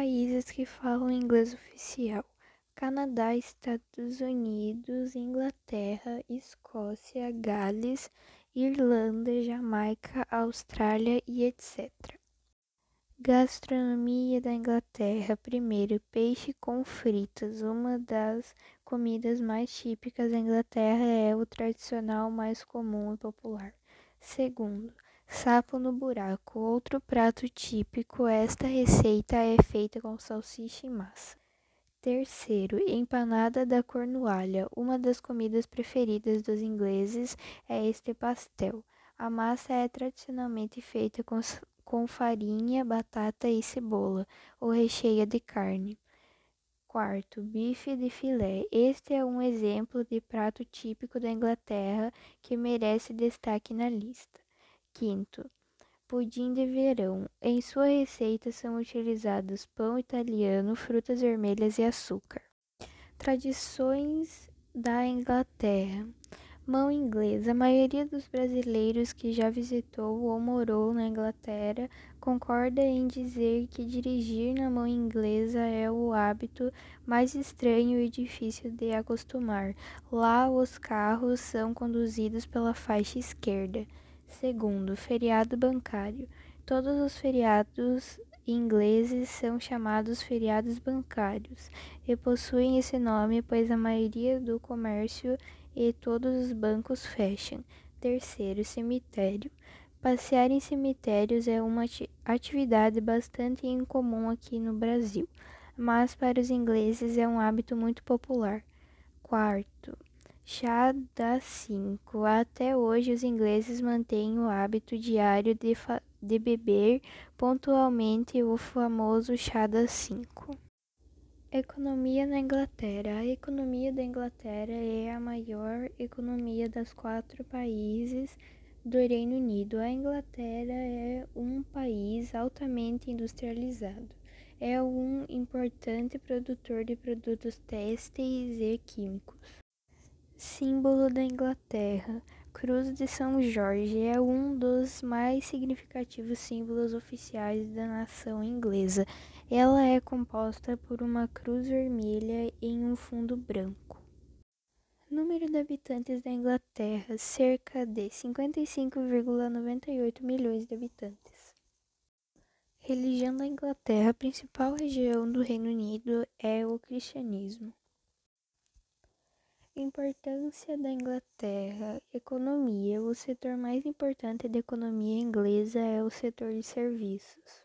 países que falam inglês oficial: Canadá, Estados Unidos, Inglaterra, Escócia, Gales, Irlanda, Jamaica, Austrália e etc. Gastronomia da Inglaterra. Primeiro, peixe com fritas. Uma das comidas mais típicas da Inglaterra é o tradicional mais comum e popular. Segundo, sapo no buraco. Outro prato típico. Esta receita é feita com salsicha e massa. Terceiro, empanada da Cornualha. Uma das comidas preferidas dos ingleses é este pastel. A massa é tradicionalmente feita com com farinha, batata e cebola, ou recheia de carne. Quarto, bife de filé. Este é um exemplo de prato típico da Inglaterra que merece destaque na lista. Quinto, pudim de verão. Em sua receita são utilizados pão italiano, frutas vermelhas e açúcar. Tradições da Inglaterra. Mão inglesa. A maioria dos brasileiros que já visitou ou morou na Inglaterra concorda em dizer que dirigir na mão inglesa é o hábito mais estranho e difícil de acostumar. Lá, os carros são conduzidos pela faixa esquerda. Segundo, feriado bancário. Todos os feriados ingleses são chamados feriados bancários e possuem esse nome pois a maioria do comércio e todos os bancos fecham. Terceiro, cemitério. Passear em cemitérios é uma atividade bastante incomum aqui no Brasil, mas para os ingleses é um hábito muito popular. Quarto, chá das cinco. Até hoje, os ingleses mantêm o hábito diário de, de beber pontualmente o famoso chá das cinco. Economia na Inglaterra. A economia da Inglaterra é a maior economia das quatro países do Reino Unido. A Inglaterra é um país altamente industrializado. É um importante produtor de produtos têxteis e químicos. Símbolo da Inglaterra. Cruz de São Jorge é um dos mais significativos símbolos oficiais da nação inglesa. Ela é composta por uma cruz vermelha em um fundo branco. Número de habitantes da Inglaterra: cerca de 55,98 milhões de habitantes. Religião da Inglaterra: a principal região do Reino Unido é o cristianismo. Importância da Inglaterra: economia. O setor mais importante da economia inglesa é o setor de serviços.